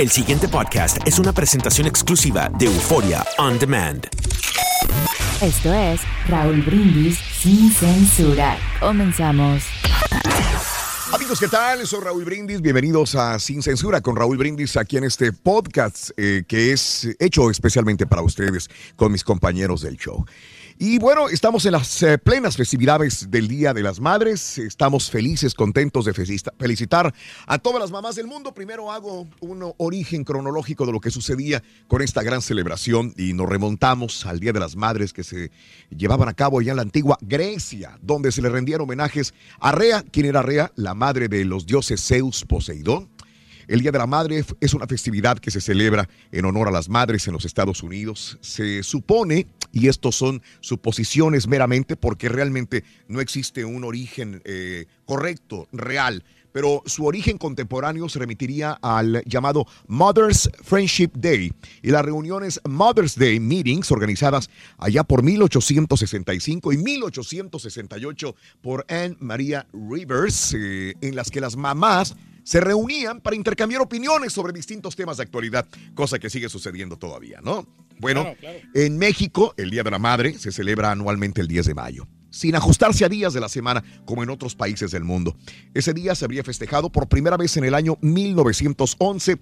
El siguiente podcast es una presentación exclusiva de Euforia On Demand. Esto es Raúl Brindis sin censura. Comenzamos. Amigos, ¿qué tal? Soy Raúl Brindis. Bienvenidos a Sin Censura con Raúl Brindis aquí en este podcast eh, que es hecho especialmente para ustedes con mis compañeros del show. Y bueno, estamos en las eh, plenas festividades del Día de las Madres. Estamos felices, contentos de felicitar a todas las mamás del mundo. Primero hago un origen cronológico de lo que sucedía con esta gran celebración y nos remontamos al Día de las Madres que se llevaban a cabo ya en la antigua Grecia, donde se le rendían homenajes a Rea. ¿Quién era Rea? La madre de los dioses Zeus Poseidón el Día de la Madre es una festividad que se celebra en honor a las madres en los Estados Unidos. Se supone, y estos son suposiciones meramente, porque realmente no existe un origen eh, correcto, real, pero su origen contemporáneo se remitiría al llamado Mother's Friendship Day y las reuniones Mother's Day Meetings organizadas allá por 1865 y 1868 por Anne Maria Rivers, eh, en las que las mamás se reunían para intercambiar opiniones sobre distintos temas de actualidad, cosa que sigue sucediendo todavía, ¿no? Bueno, en México, el Día de la Madre se celebra anualmente el 10 de mayo sin ajustarse a días de la semana como en otros países del mundo. Ese día se habría festejado por primera vez en el año 1911,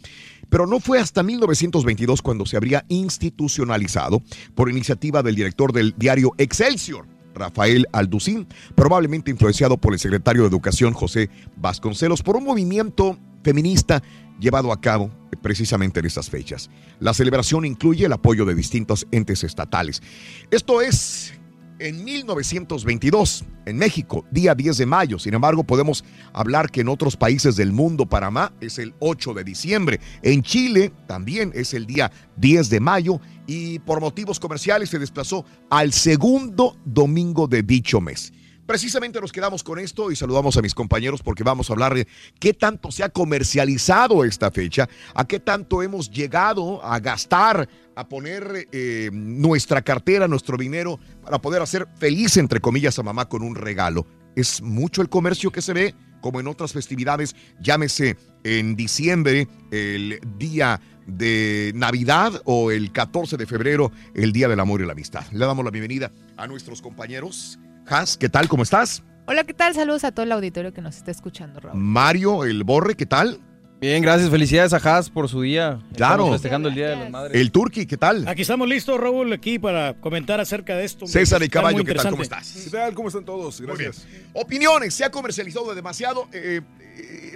pero no fue hasta 1922 cuando se habría institucionalizado por iniciativa del director del diario Excelsior, Rafael Alducín, probablemente influenciado por el secretario de Educación José Vasconcelos, por un movimiento feminista llevado a cabo precisamente en estas fechas. La celebración incluye el apoyo de distintos entes estatales. Esto es en 1922, en México, día 10 de mayo. Sin embargo, podemos hablar que en otros países del mundo, Panamá es el 8 de diciembre. En Chile también es el día 10 de mayo y por motivos comerciales se desplazó al segundo domingo de dicho mes. Precisamente nos quedamos con esto y saludamos a mis compañeros porque vamos a hablar de qué tanto se ha comercializado esta fecha, a qué tanto hemos llegado a gastar, a poner eh, nuestra cartera, nuestro dinero para poder hacer feliz, entre comillas, a mamá con un regalo. Es mucho el comercio que se ve, como en otras festividades, llámese en diciembre, el día de Navidad o el 14 de febrero, el Día del Amor y la Amistad. Le damos la bienvenida a nuestros compañeros Has, ¿qué tal? ¿Cómo estás? Hola, ¿qué tal? Saludos a todo el auditorio que nos está escuchando, Raúl. Mario, el Borre, ¿qué tal? Bien, gracias. Felicidades a Haas por su día. Claro. Estamos festejando el Día de las Madres. El Turqui, ¿qué tal? Aquí estamos listos, Raúl, aquí para comentar acerca de esto. César y Caballo, ¿qué tal? ¿Cómo estás? ¿Qué tal? ¿Cómo están todos? Gracias. Opiniones, se ha comercializado demasiado. Eh,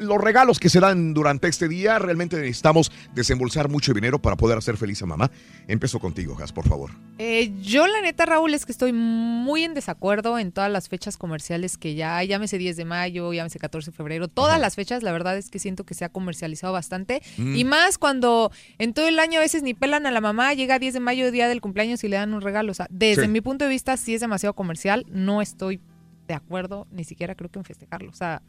los regalos que se dan durante este día, realmente necesitamos desembolsar mucho dinero para poder hacer feliz a mamá. Empiezo contigo, Jas, por favor. Eh, yo, la neta, Raúl, es que estoy muy en desacuerdo en todas las fechas comerciales que ya hay. Llámese 10 de mayo, llámese 14 de febrero. Todas las fechas, la verdad es que siento que se ha comercializado bastante. Mm. Y más cuando en todo el año a veces ni pelan a la mamá, llega 10 de mayo, día del cumpleaños y le dan un regalo. O sea, desde Sí. mi punto de vista, sí es demasiado comercial. No estoy de acuerdo ni siquiera creo que en festejarlo. O sea,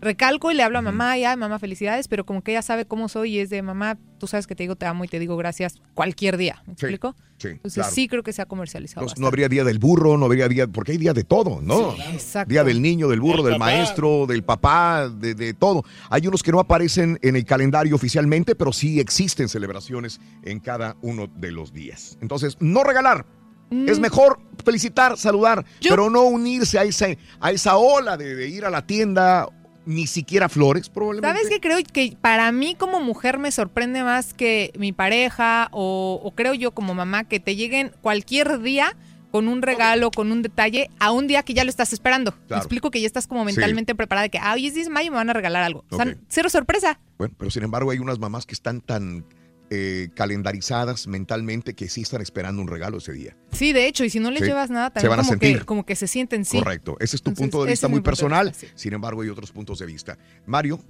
recalco y le hablo a mamá, ya, mamá, felicidades, pero como que ella sabe cómo soy y es de mamá, tú sabes que te digo te amo y te digo gracias cualquier día. ¿Me Sí, explico? sí, Entonces claro. sí creo que se ha comercializado. Entonces, no habría día del burro, no habría día, porque hay día de todo, ¿no? bastante. Exacto. Día del niño, del burro, Del del papá. maestro, del papá, de, de todo. Hay unos que no aparecen en el calendario oficialmente, pero sí existen celebraciones en cada uno de los días. Entonces, no regalar. Es mejor felicitar, saludar, Mm. Yo- pero no unirse a esa, a esa ola de, de ir a la tienda, ni siquiera flores, probablemente. ¿Sabes qué creo que para mí como mujer me sorprende más que mi pareja o, o creo yo como mamá que te lleguen cualquier día con un regalo, con un detalle, a un día que ya lo estás esperando. Me explico que ya estás como mentalmente preparada de que, ah, hoy es 10 de mayo, me van a regalar algo. O sea, cero sorpresa. Bueno, pero sin embargo hay unas mamás que están tan eh, calendarizadas mentalmente que sí están esperando un regalo ese día. Sí, de hecho, y si no les Sí, llevas nada, se también van a como, que, sentir. como que se sienten sí. Correcto. Ese es tu Entonces, punto de vista muy personal. vista, sí. Sin embargo, hay otros puntos de vista. Mario,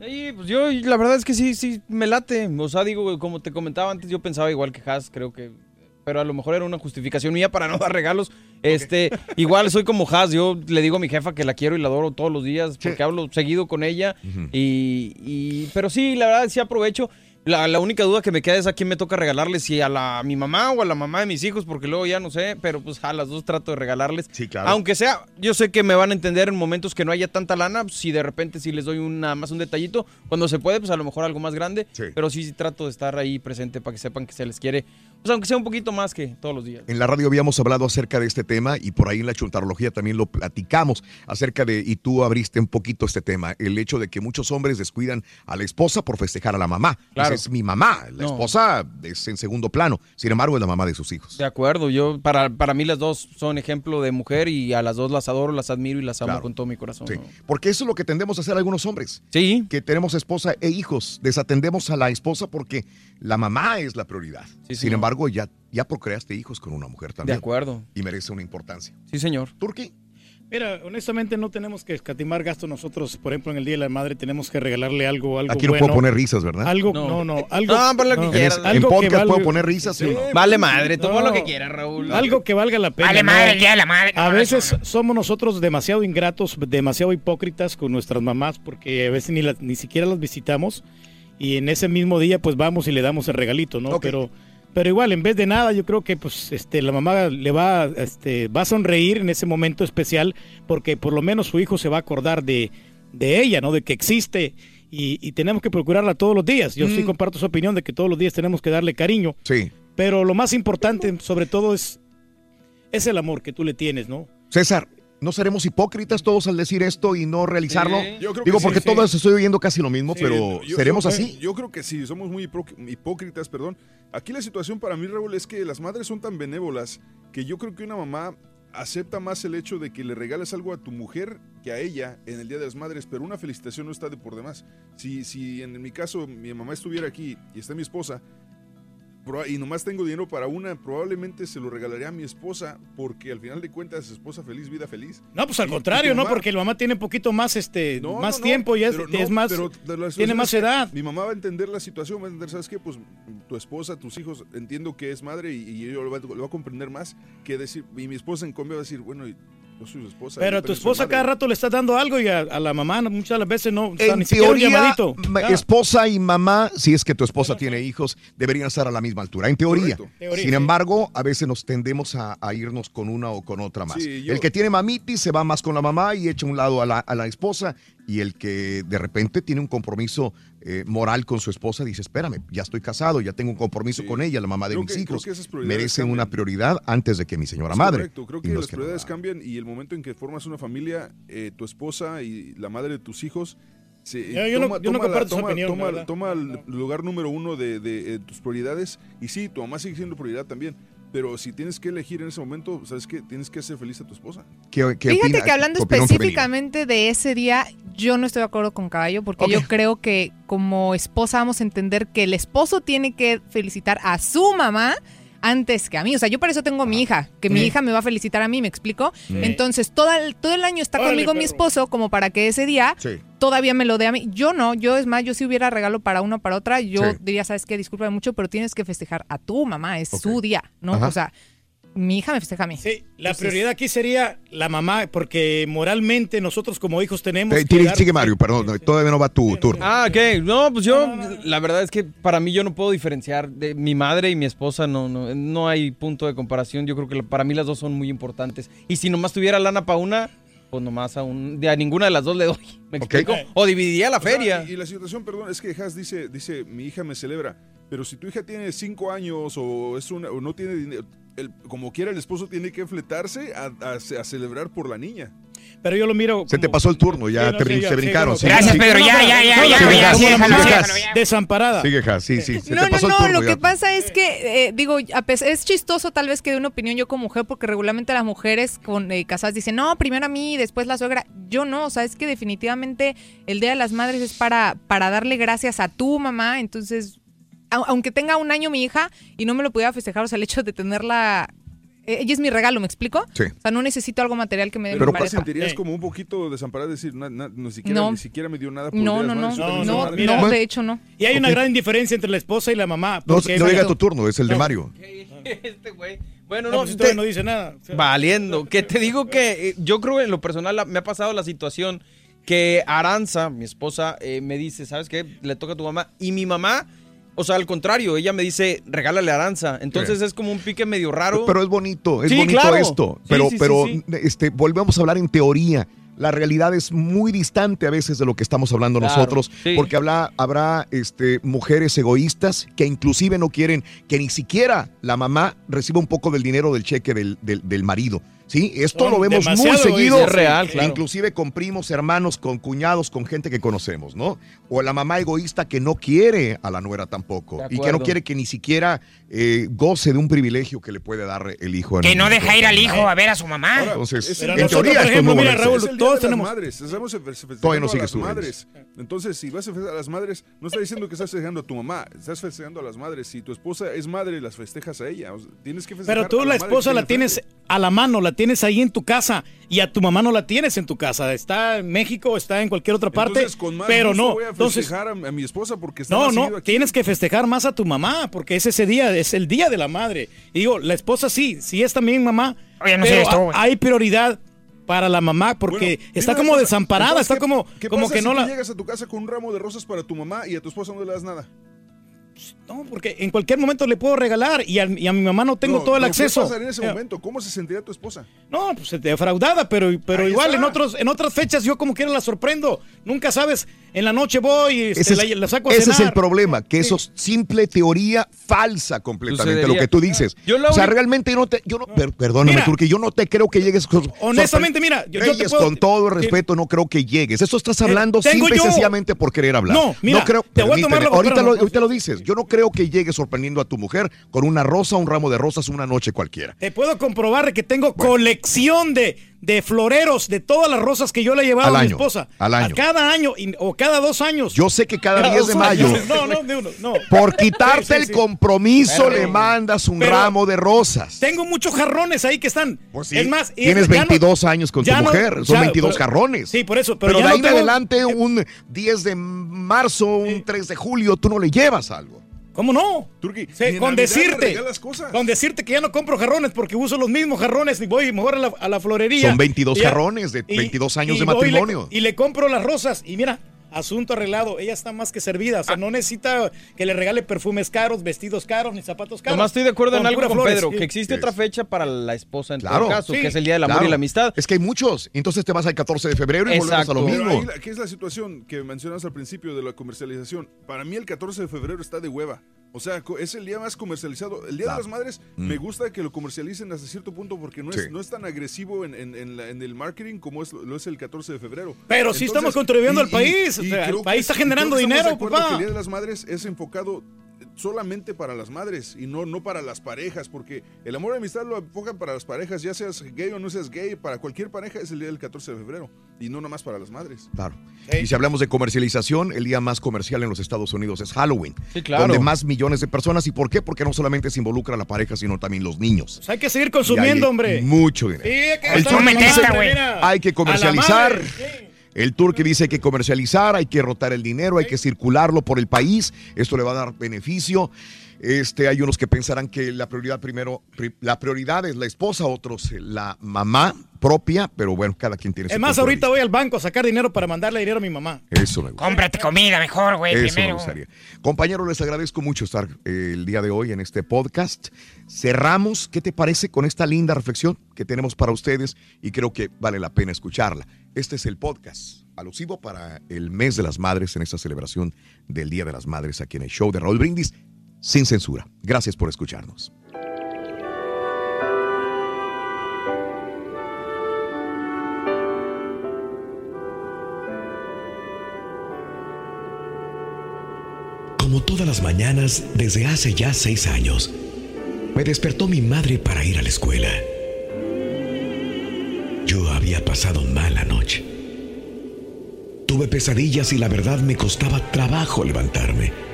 Sí, pues yo la verdad es que sí, sí, me late. O sea, digo, como te comentaba antes, yo pensaba igual que Has, creo que... Pero a lo mejor era una justificación mía para no dar regalos. Este, igual soy como Has, yo le digo a mi jefa que la quiero y la adoro todos los días porque hablo seguido con ella. y, y- pero sí, la verdad sí aprovecho. La, la única duda que me queda es a quién me toca regalarles, si a la a mi mamá o a la mamá de mis hijos, porque luego ya no sé, pero pues a las dos trato de regalarles. Sí, claro. Aunque sea, yo sé que me van a entender en momentos que no haya tanta lana, si de repente sí les doy un- nada más un detallito, cuando se puede, pues a lo mejor algo más grande, Sí. pero sí, sí trato de estar ahí presente para que sepan que se les quiere, pues aunque sea un poquito más que todos los días. en la radio habíamos hablado acerca de este tema y por ahí en la chuntarología también lo platicamos acerca de, y tú abriste un poquito este tema, el hecho de que muchos hombres descuidan a la esposa por festejar a la mamá. Claro. Es mi mamá, la No. esposa es en segundo plano, sin embargo es la mamá de sus hijos. De acuerdo, yo para, para mí las dos son ejemplo de mujer y a las dos las adoro, las admiro y las amo Claro. con todo mi corazón. Sí, ¿no? porque eso es lo que tendemos a hacer algunos hombres. Sí, que tenemos esposa e hijos, desatendemos a la esposa porque la mamá es la prioridad. Sí, Sin embargo, ya, ya procreaste hijos con una mujer de también. acuerdo. Y merece una importancia. Sí, señor. Turquí, Mira, honestamente no tenemos que escatimar gasto nosotros. Por ejemplo, en el Día de la Madre tenemos que regalarle algo, algo aquí no bueno. puedo poner risas, ¿verdad? Algo, No. no, no, algo. No, pon lo que en, quieras. en que podcast puedo valga- poner risas, ¿sí o no? Vale madre, toma No. lo que quieras, Raúl. Algo que valga la pena. Vale madre el día de la madre. A veces somos nosotros demasiado ingratos, demasiado hipócritas con nuestras mamás porque a veces ni, las- ni siquiera las visitamos y en ese mismo día pues vamos y le damos el regalito, ¿no? Pero pero igual en vez de nada yo creo que pues este la mamá le va este va a sonreír en ese momento especial porque por lo menos su hijo se va a acordar de de ella, ¿no? De que existe y, y tenemos que procurarla todos los días. Yo sí Mm. comparto su opinión de que todos los días tenemos que darle cariño, Sí. pero lo más importante sobre todo es es el amor que tú le tienes, ¿no? César, ¿no seremos hipócritas todos al decir esto y no realizarlo? Sí. Digo, porque sí. todos estoy oyendo casi lo mismo, pero yo- ¿seremos yo- así? Yo creo que sí, somos muy hipó- hipócritas, perdón. Aquí la situación para mí, Raúl, es que las madres son tan benévolas que yo creo que una mamá acepta más el hecho de que le regales algo a tu mujer que a ella en el Día de las Madres, pero una felicitación no está de por demás. Si, si en mi caso mi mamá estuviera aquí y está mi esposa, y nomás tengo dinero para una, probablemente se lo regalaría a mi esposa, porque al final de cuentas, esposa feliz, vida feliz. No, pues al Y- contrario, y ¿no? Porque la mamá tiene un poquito más, este, No, más no, no, tiempo y es, pero es no, más, pero tiene más edad. Mi mamá va a entender la situación, va a entender, ¿sabes qué? Pues tu esposa, tus hijos, entiendo que es madre y, y yo lo va, lo va a comprender más que decir, y mi esposa en cambio va a decir, bueno, y yo soy su esposa. Pero tu esposa madre". cada rato le estás dando algo y a, a la mamá muchas de las veces no, En ni teoría, llamadito. esposa y mamá, si es que tu esposa tiene hijos, deberían estar a la misma altura. En teoría. Sin sí. embargo, a veces nos tendemos a, a irnos con una o con otra más. Sí, yo- El que tiene mamitis se va más con la mamá y echa un lado a la, a la esposa. Y el que de repente tiene un compromiso eh, moral con su esposa dice, espérame, ya estoy casado, ya tengo un compromiso Sí. con ella, la mamá de Creo mis que- creo hijos. que esas prioridades Merecen una prioridad antes de que mi señora Es madre. Correcto, creo que no las que prioridades cambian y el momento en que formas una familia, eh, tu esposa y la madre de tus hijos. Se, Yo- yo no- yo no esa toma- opinión, toma- toma el lugar número uno de, de, eh, tus prioridades. Y sí, tu mamá sigue siendo prioridad también. Pero si tienes que elegir en ese momento, ¿sabes qué? Tienes que hacer feliz a tu esposa. ¿Qué- qué Fíjate opina- que hablando femenina? específicamente de ese día, yo no estoy de acuerdo con Caballo porque yo creo que como esposa vamos a entender que el esposo tiene que felicitar a su mamá antes que a mí. O sea, yo por eso tengo a mi hija, que mi hija me va a felicitar a mí, ¿me explico? Entonces, todo el, todo el año está Órale, conmigo mi esposo como para que ese día Sí. todavía me lo dé a mí. Yo no, yo es más, yo si hubiera regalo para una o para otra, yo Sí. diría, ¿sabes qué? Discúlpame mucho, pero tienes que festejar a tu mamá, es su día, ¿no? Ajá. O sea, mi hija me festeja a mí. Sí, la Entonces, prioridad aquí sería la mamá, porque moralmente nosotros como hijos tenemos Eh, que tiene- dar- sigue Mario, perdón, no, todavía no va tu turno. Ah, ok. No, pues yo, la verdad es que para mí yo no puedo diferenciar de mi madre y mi esposa, no, no, no hay punto de comparación. Yo creo que para mí las dos son muy importantes. Y si nomás tuviera lana para una, pues nomás a, un, de a ninguna de las dos le doy. ¿Me explico? O dividiría la O sea, feria. y, y la situación, perdón, es que Has dice, dice, mi hija me celebra. Pero si tu hija tiene cinco años o es una, o no tiene dinero, el- como quiera el esposo tiene que fletarse a, a- a celebrar por la niña. Pero yo lo miro. Se te pasó el turno, ya Sí, no, te, sí, brin- ya, se brincaron. sí. Gracias, Sí. Pedro, ya, ya, ya, ya, ya, sigue, déjalo, Has. déjalo, ya. Desamparada. Sigue, sí, sí. Se No, te no, pasó no, turno. lo ya. que pasa es que, eh, digo, a pesar- es chistoso tal vez que de una opinión yo como mujer, porque regularmente las mujeres con eh, casadas dicen, no, primero a mí, después la suegra. Yo no, o sea, es que definitivamente el Día de las Madres es para, para darle gracias a tu mamá, entonces, aunque tenga un año mi hija y no me lo pudiera festejar, o sea, el hecho de tenerla... eh, Ella es mi regalo, ¿me explico? Sí. O sea, no necesito algo material que me dé Pero mi ¿te pareja. sentirías Eh. como un poquito desamparada decir, "Na- siquiera, No. ni siquiera me dio nada por No, no, no, no, no, madre"? de hecho no. Y hay una gran diferencia entre la esposa y la mamá. No, no llega tu turno, es el de No. Mario. Este güey. Bueno, No, no, pues te- todavía no dice nada. O sea, Valiendo. Que te digo que eh, yo creo que en lo personal la- me ha pasado la situación que Aranza, mi esposa, eh, me dice, ¿sabes qué? Le toca a tu mamá. Y mi mamá, o sea, al contrario, ella me dice, regálale a Aranza. Entonces es como un pique medio raro. Pero es bonito, es Sí, bonito claro. esto. Pero, sí, pero este, volvemos a hablar en teoría. La realidad es muy distante a veces de lo que estamos hablando Claro, nosotros, porque habla, habrá este, mujeres egoístas que inclusive no quieren que ni siquiera la mamá reciba un poco del dinero del cheque del, del- del marido. ¿Sí? Esto Son lo vemos muy seguido, Es real, claro. inclusive con primos, hermanos, con cuñados, con gente que conocemos, ¿no? O la mamá egoísta que no quiere a la nuera tampoco y que no quiere que ni siquiera eh, goce de un privilegio que le puede dar el hijo. Que no deja ir al hijo a ver a su mamá. Ahora, Entonces, en nosotros, teoría por esto ejemplo, es muy mira, bonito. Raúl, es todos tenemos- madres. Estamos Todavía no a sigue las su madres. Entonces, si vas a festejar a las madres, no está diciendo que estás festejando a tu mamá, estás festejando a las madres. Si tu esposa es madre, las festejas a ella. O sea, tienes que festejar Pero tú a la esposa la tienes. A la mano, la tienes ahí en tu casa y a tu mamá no la tienes en tu casa. Está en México, está en cualquier otra parte, Entonces, con más pero no. voy a Entonces, festejar a, a mi esposa porque está no, no, aquí. tienes que festejar más a tu mamá porque es ese día, es el día de la madre. Y digo, la esposa sí, sí es también mamá, Oye, no sé pero esto, hay prioridad para la mamá porque Bueno, está como cosa, desamparada, entonces, está ¿qué- como, ¿qué como pasa que si no la... llegas a tu casa con un ramo de rosas para tu mamá y a tu esposa no le das nada? No, porque en cualquier momento le puedo regalar y a, y a mi mamá no tengo No, todo el no, acceso. ¿Qué pasaría en ese Ya. momento? ¿Cómo se sentiría tu esposa? No, pues defraudada, pero, pero Ahí igual está. en otros en otras fechas yo como quiera la sorprendo. Nunca sabes, en la noche voy y este, la, saco a ese es el problema, que eso es simple teoría falsa completamente, Sucedería. lo que tú dices. Yo la o sea, única- realmente yo no te, yo no, per- perdóname, Mira. Turki, yo no te creo que llegues con- Honestamente, mira, yo- yo te puedo- con todo el respeto, no creo que llegues. Eso estás hablando tengo simple y yo- sencillamente por querer hablar. No, mira, creo, te voy a tomar la- ahorita, lo, ahorita lo dices. Yo no creo que llegues sorprendiendo a tu mujer con una rosa, un ramo de rosas, una noche cualquiera. Te puedo comprobar que tengo colección de, de floreros de todas las rosas que yo le he llevado Al a mi año, esposa. al año. A cada año y- o cada dos años. Yo sé que cada Cada 10 de mayo, años. No, no, de uno, no. por quitarte Sí, sí, el compromiso, Pero- le mandas un ramo de rosas. Tengo muchos jarrones ahí que están. Pues sí, es más, tienes ya no- 22 años con tu no- mujer, son ya, 22 pero- jarrones. Sí, por eso. Pero, Pero, ya de no ahí en tengo- adelante, un 10 de marzo, un 3 de julio, tú no le llevas algo. ¿Cómo no? Turki, Sí, con decirte, cosas. con decirte que ya no compro jarrones porque uso los mismos jarrones y voy mejor a la, a la florería. Son 22 Y ya- jarrones de 22 años de le- matrimonio. Y le, compro las rosas y mira, asunto arreglado, ella está más que servida, Ah. o sea, no necesita que le regale perfumes caros, vestidos caros, ni zapatos caros. Nomás estoy de acuerdo en algo con flores, Pedro, sí. que existe Sí. otra fecha para la esposa en Claro. todo caso, Sí, que es el Día del Amor Claro. y la Amistad. Es que hay muchos. Entonces te vas al 14 de febrero y volvemos a lo mismo. ¿Qué es la situación que mencionas al principio de la comercialización? Para mí el 14 de febrero está de hueva. O sea, es el día más comercializado. El Día Claro. de las Madres me gusta que lo comercialicen hasta cierto punto porque no es, Mm. Sí. no es tan agresivo en, en- en la- en el marketing como es, lo es el 14 de febrero. Pero sí estamos contribuyendo al país, o sea, creo el país es- está y generando dinero, papá. el Día de las Madres es enfocado solamente para las madres y no, no para las parejas, porque el amor y amistad lo enfocan para las parejas, ya seas gay o no seas gay, para cualquier pareja es el día del 14 de febrero y no nomás para las madres. Claro. Y si hablamos de comercialización, el día más comercial en los Estados Unidos es Halloween. Sí, claro. Donde más millones de personas. ¿Y por qué? Porque no solamente se involucra a la pareja, sino también los niños. Pues hay que seguir consumiendo, hombre. Mucho dinero. Sí, hay que hay comercializar. El tour que dice que comercializar, hay que rotar el dinero, hay que circularlo por el país. Esto le va a dar beneficio. Este, hay unos que pensarán que la prioridad primero, pri- la prioridad es la esposa, otros eh, la mamá propia, pero bueno, cada quien tiene su Es más, ahorita voy al banco a sacar dinero para mandarle dinero a mi mamá. Eso me gusta. Cómprate comida mejor, güey, Eso me gustaría. Compañeros, les agradezco mucho estar eh, el día de hoy en este podcast. Cerramos, ¿qué te parece con esta linda reflexión que tenemos para ustedes? Y creo que vale la pena escucharla. Este es el podcast alusivo para el mes de las madres en esta celebración del Día de las Madres aquí en el show de Raúl Brindis, sin censura. Gracias por escucharnos. Como todas las mañanas desde hace ya seis años, me despertó mi madre para ir a la escuela. Yo había pasado mala noche. Tuve pesadillas y la verdad me costaba trabajo levantarme.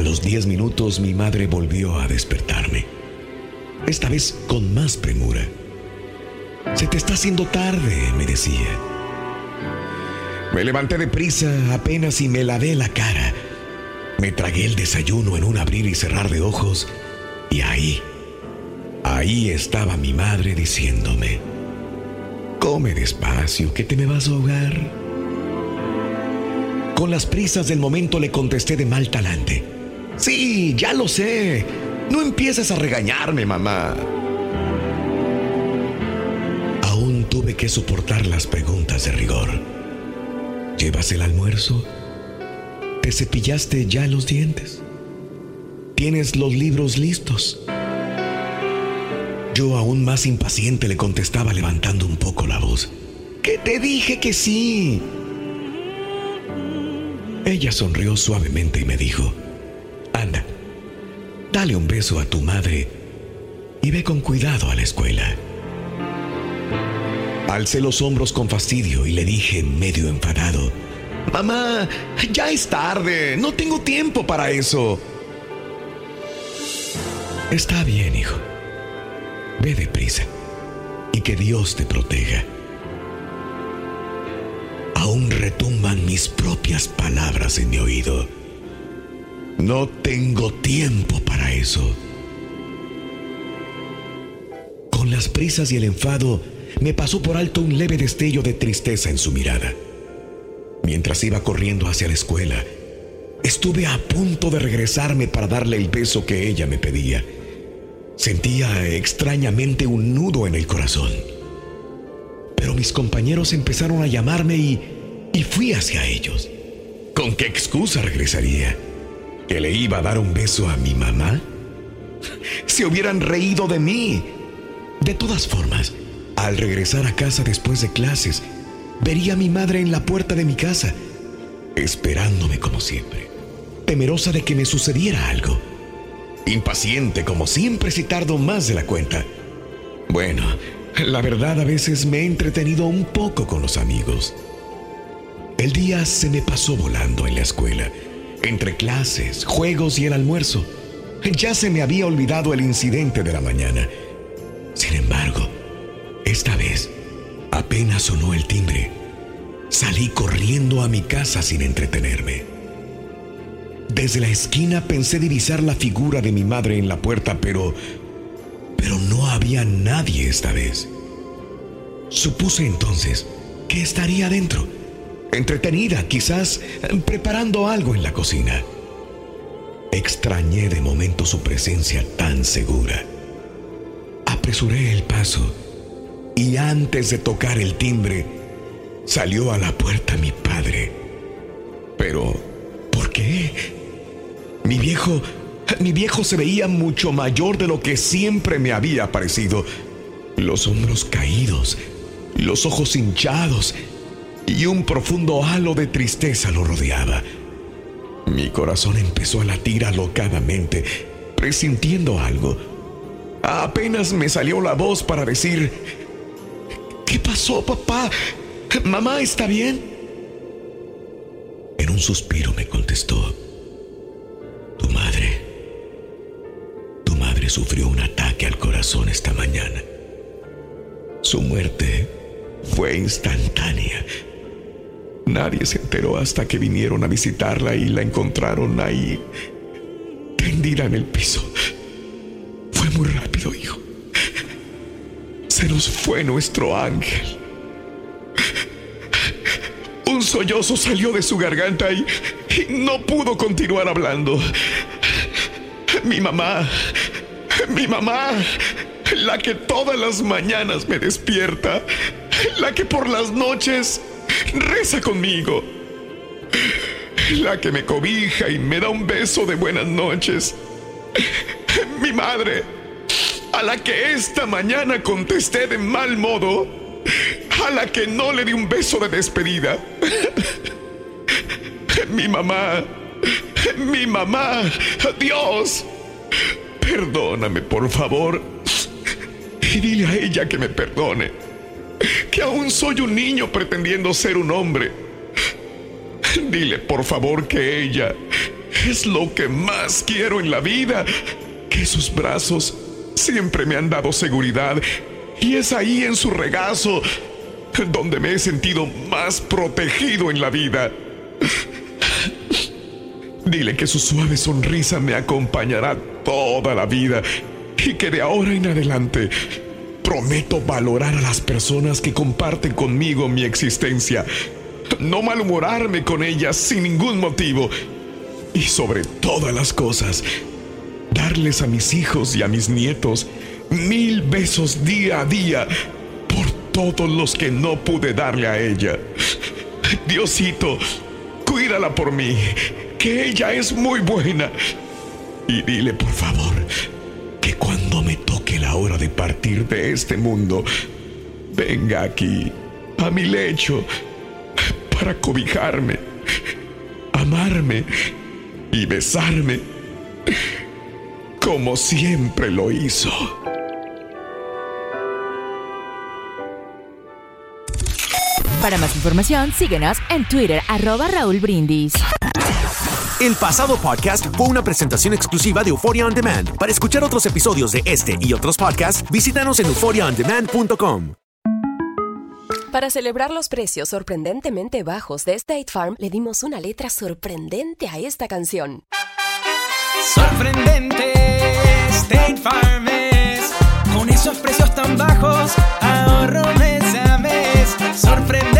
A los diez minutos mi madre volvió a despertarme. Esta vez con más premura. Se te está haciendo tarde, me decía. Me levanté deprisa apenas y me lavé la cara. Me tragué el desayuno en un abrir y cerrar de ojos y ahí, ahí estaba mi madre diciéndome, come despacio, que te me vas a ahogar. Con las prisas del momento le contesté de mal talante. Sí, ya lo sé. No empieces a regañarme, mamá. Aún tuve que soportar las preguntas de rigor. ¿Llevas el almuerzo? ¿Te cepillaste ya los dientes? ¿Tienes los libros listos? Yo aún más impaciente le contestaba levantando un poco la voz. Que te dije que sí. Ella sonrió suavemente y me dijo, anda, dale un beso a tu madre y ve con cuidado a la escuela. Alcé los hombros con fastidio y le dije medio enfadado, Mamá, ya es tarde, no tengo tiempo para eso. Está bien, hijo. Ve deprisa y que Dios te proteja. Aún retumban mis propias palabras en mi oído. No tengo tiempo para eso. Con las prisas y el enfado, me pasó por alto un leve destello de tristeza en su mirada. Mientras iba corriendo hacia la escuela, estuve a punto de regresarme para darle el beso que ella me pedía. Sentía extrañamente un nudo en el corazón. Pero mis compañeros empezaron a llamarme y, y fui hacia ellos. ¿Con qué excusa regresaría? ¿Que le iba a dar un beso a mi mamá? Se hubieran reído de mí. De todas formas, al regresar a casa después de clases, vería a mi madre en la puerta de mi casa, esperándome como siempre, temerosa de que me sucediera algo. Impaciente como siempre si tardo más de la cuenta. Bueno, la verdad a veces me he entretenido un poco con los amigos. El día se me pasó volando en la escuela, entre clases, juegos y el almuerzo. Ya se me había olvidado el incidente de la mañana. Sin embargo, esta vez, apenas sonó el timbre, salí corriendo a mi casa sin entretenerme. Desde la esquina pensé divisar la figura de mi madre en la puerta, pero... pero no había nadie esta vez. Supuse entonces que estaría adentro, entretenida, quizás preparando algo en la cocina. Extrañé de momento su presencia tan segura. Apresuré el paso y antes de tocar el timbre, salió a la puerta mi padre. Pero, ¿por qué? Mi viejo, mi viejo se veía mucho mayor de lo que siempre me había parecido. Los hombros caídos, los ojos hinchados y un profundo halo de tristeza lo rodeaba. Mi corazón empezó a latir alocadamente, presintiendo algo. Apenas me salió la voz para decir, ¿qué pasó, papá? ¿Mamá está bien? En un suspiro me contestó, tu madre, tu madre sufrió un ataque al corazón esta mañana. Su muerte fue instantánea. Nadie se enteró hasta que vinieron a visitarla y la encontraron ahí, tendida en el piso. Fue muy rápido, hijo. Se nos fue nuestro ángel. Un sollozo salió de su garganta y, y no pudo continuar hablando. Mi mamá, mi mamá, la que todas las mañanas me despierta, la que por las noches reza conmigo, la que me cobija y me da un beso de buenas noches, mi madre, a la que esta mañana contesté de mal modo, a la que no le di un beso de despedida, mi mamá, mi mamá, Dios, perdóname por favor. Y dile a ella que me perdone, que aún soy un niño pretendiendo ser un hombre. Dile por favor que ella es lo que más quiero en la vida, que sus brazos siempre me han dado seguridad y es ahí en su regazo donde me he sentido más protegido en la vida. Dile que su suave sonrisa me acompañará toda la vida y que de ahora en adelante prometo valorar a las personas que comparten conmigo mi existencia, no malhumorarme con ellas sin ningún motivo y sobre todas las cosas, darles a mis hijos y a mis nietos mil besos día a día por todos los que no pude darle a ella. Diosito, cuídala por mí, que ella es muy buena. Y dile, por favor, cuando me toque la hora de partir de este mundo, venga aquí, a mi lecho, para cobijarme, amarme y besarme, como siempre lo hizo. Para más información, síguenos en Twitter, arroba Raúl Brindis. El pasado podcast fue una presentación exclusiva de Euphoria On Demand. Para escuchar otros episodios de este y otros podcasts, visítanos en euphoriaondemand.com. Para celebrar los precios sorprendentemente bajos de State Farm, le dimos una letra sorprendente a esta canción. Sorprendente, State Farm es. Con esos precios tan bajos, ahorro mes a mes. Sorprendente,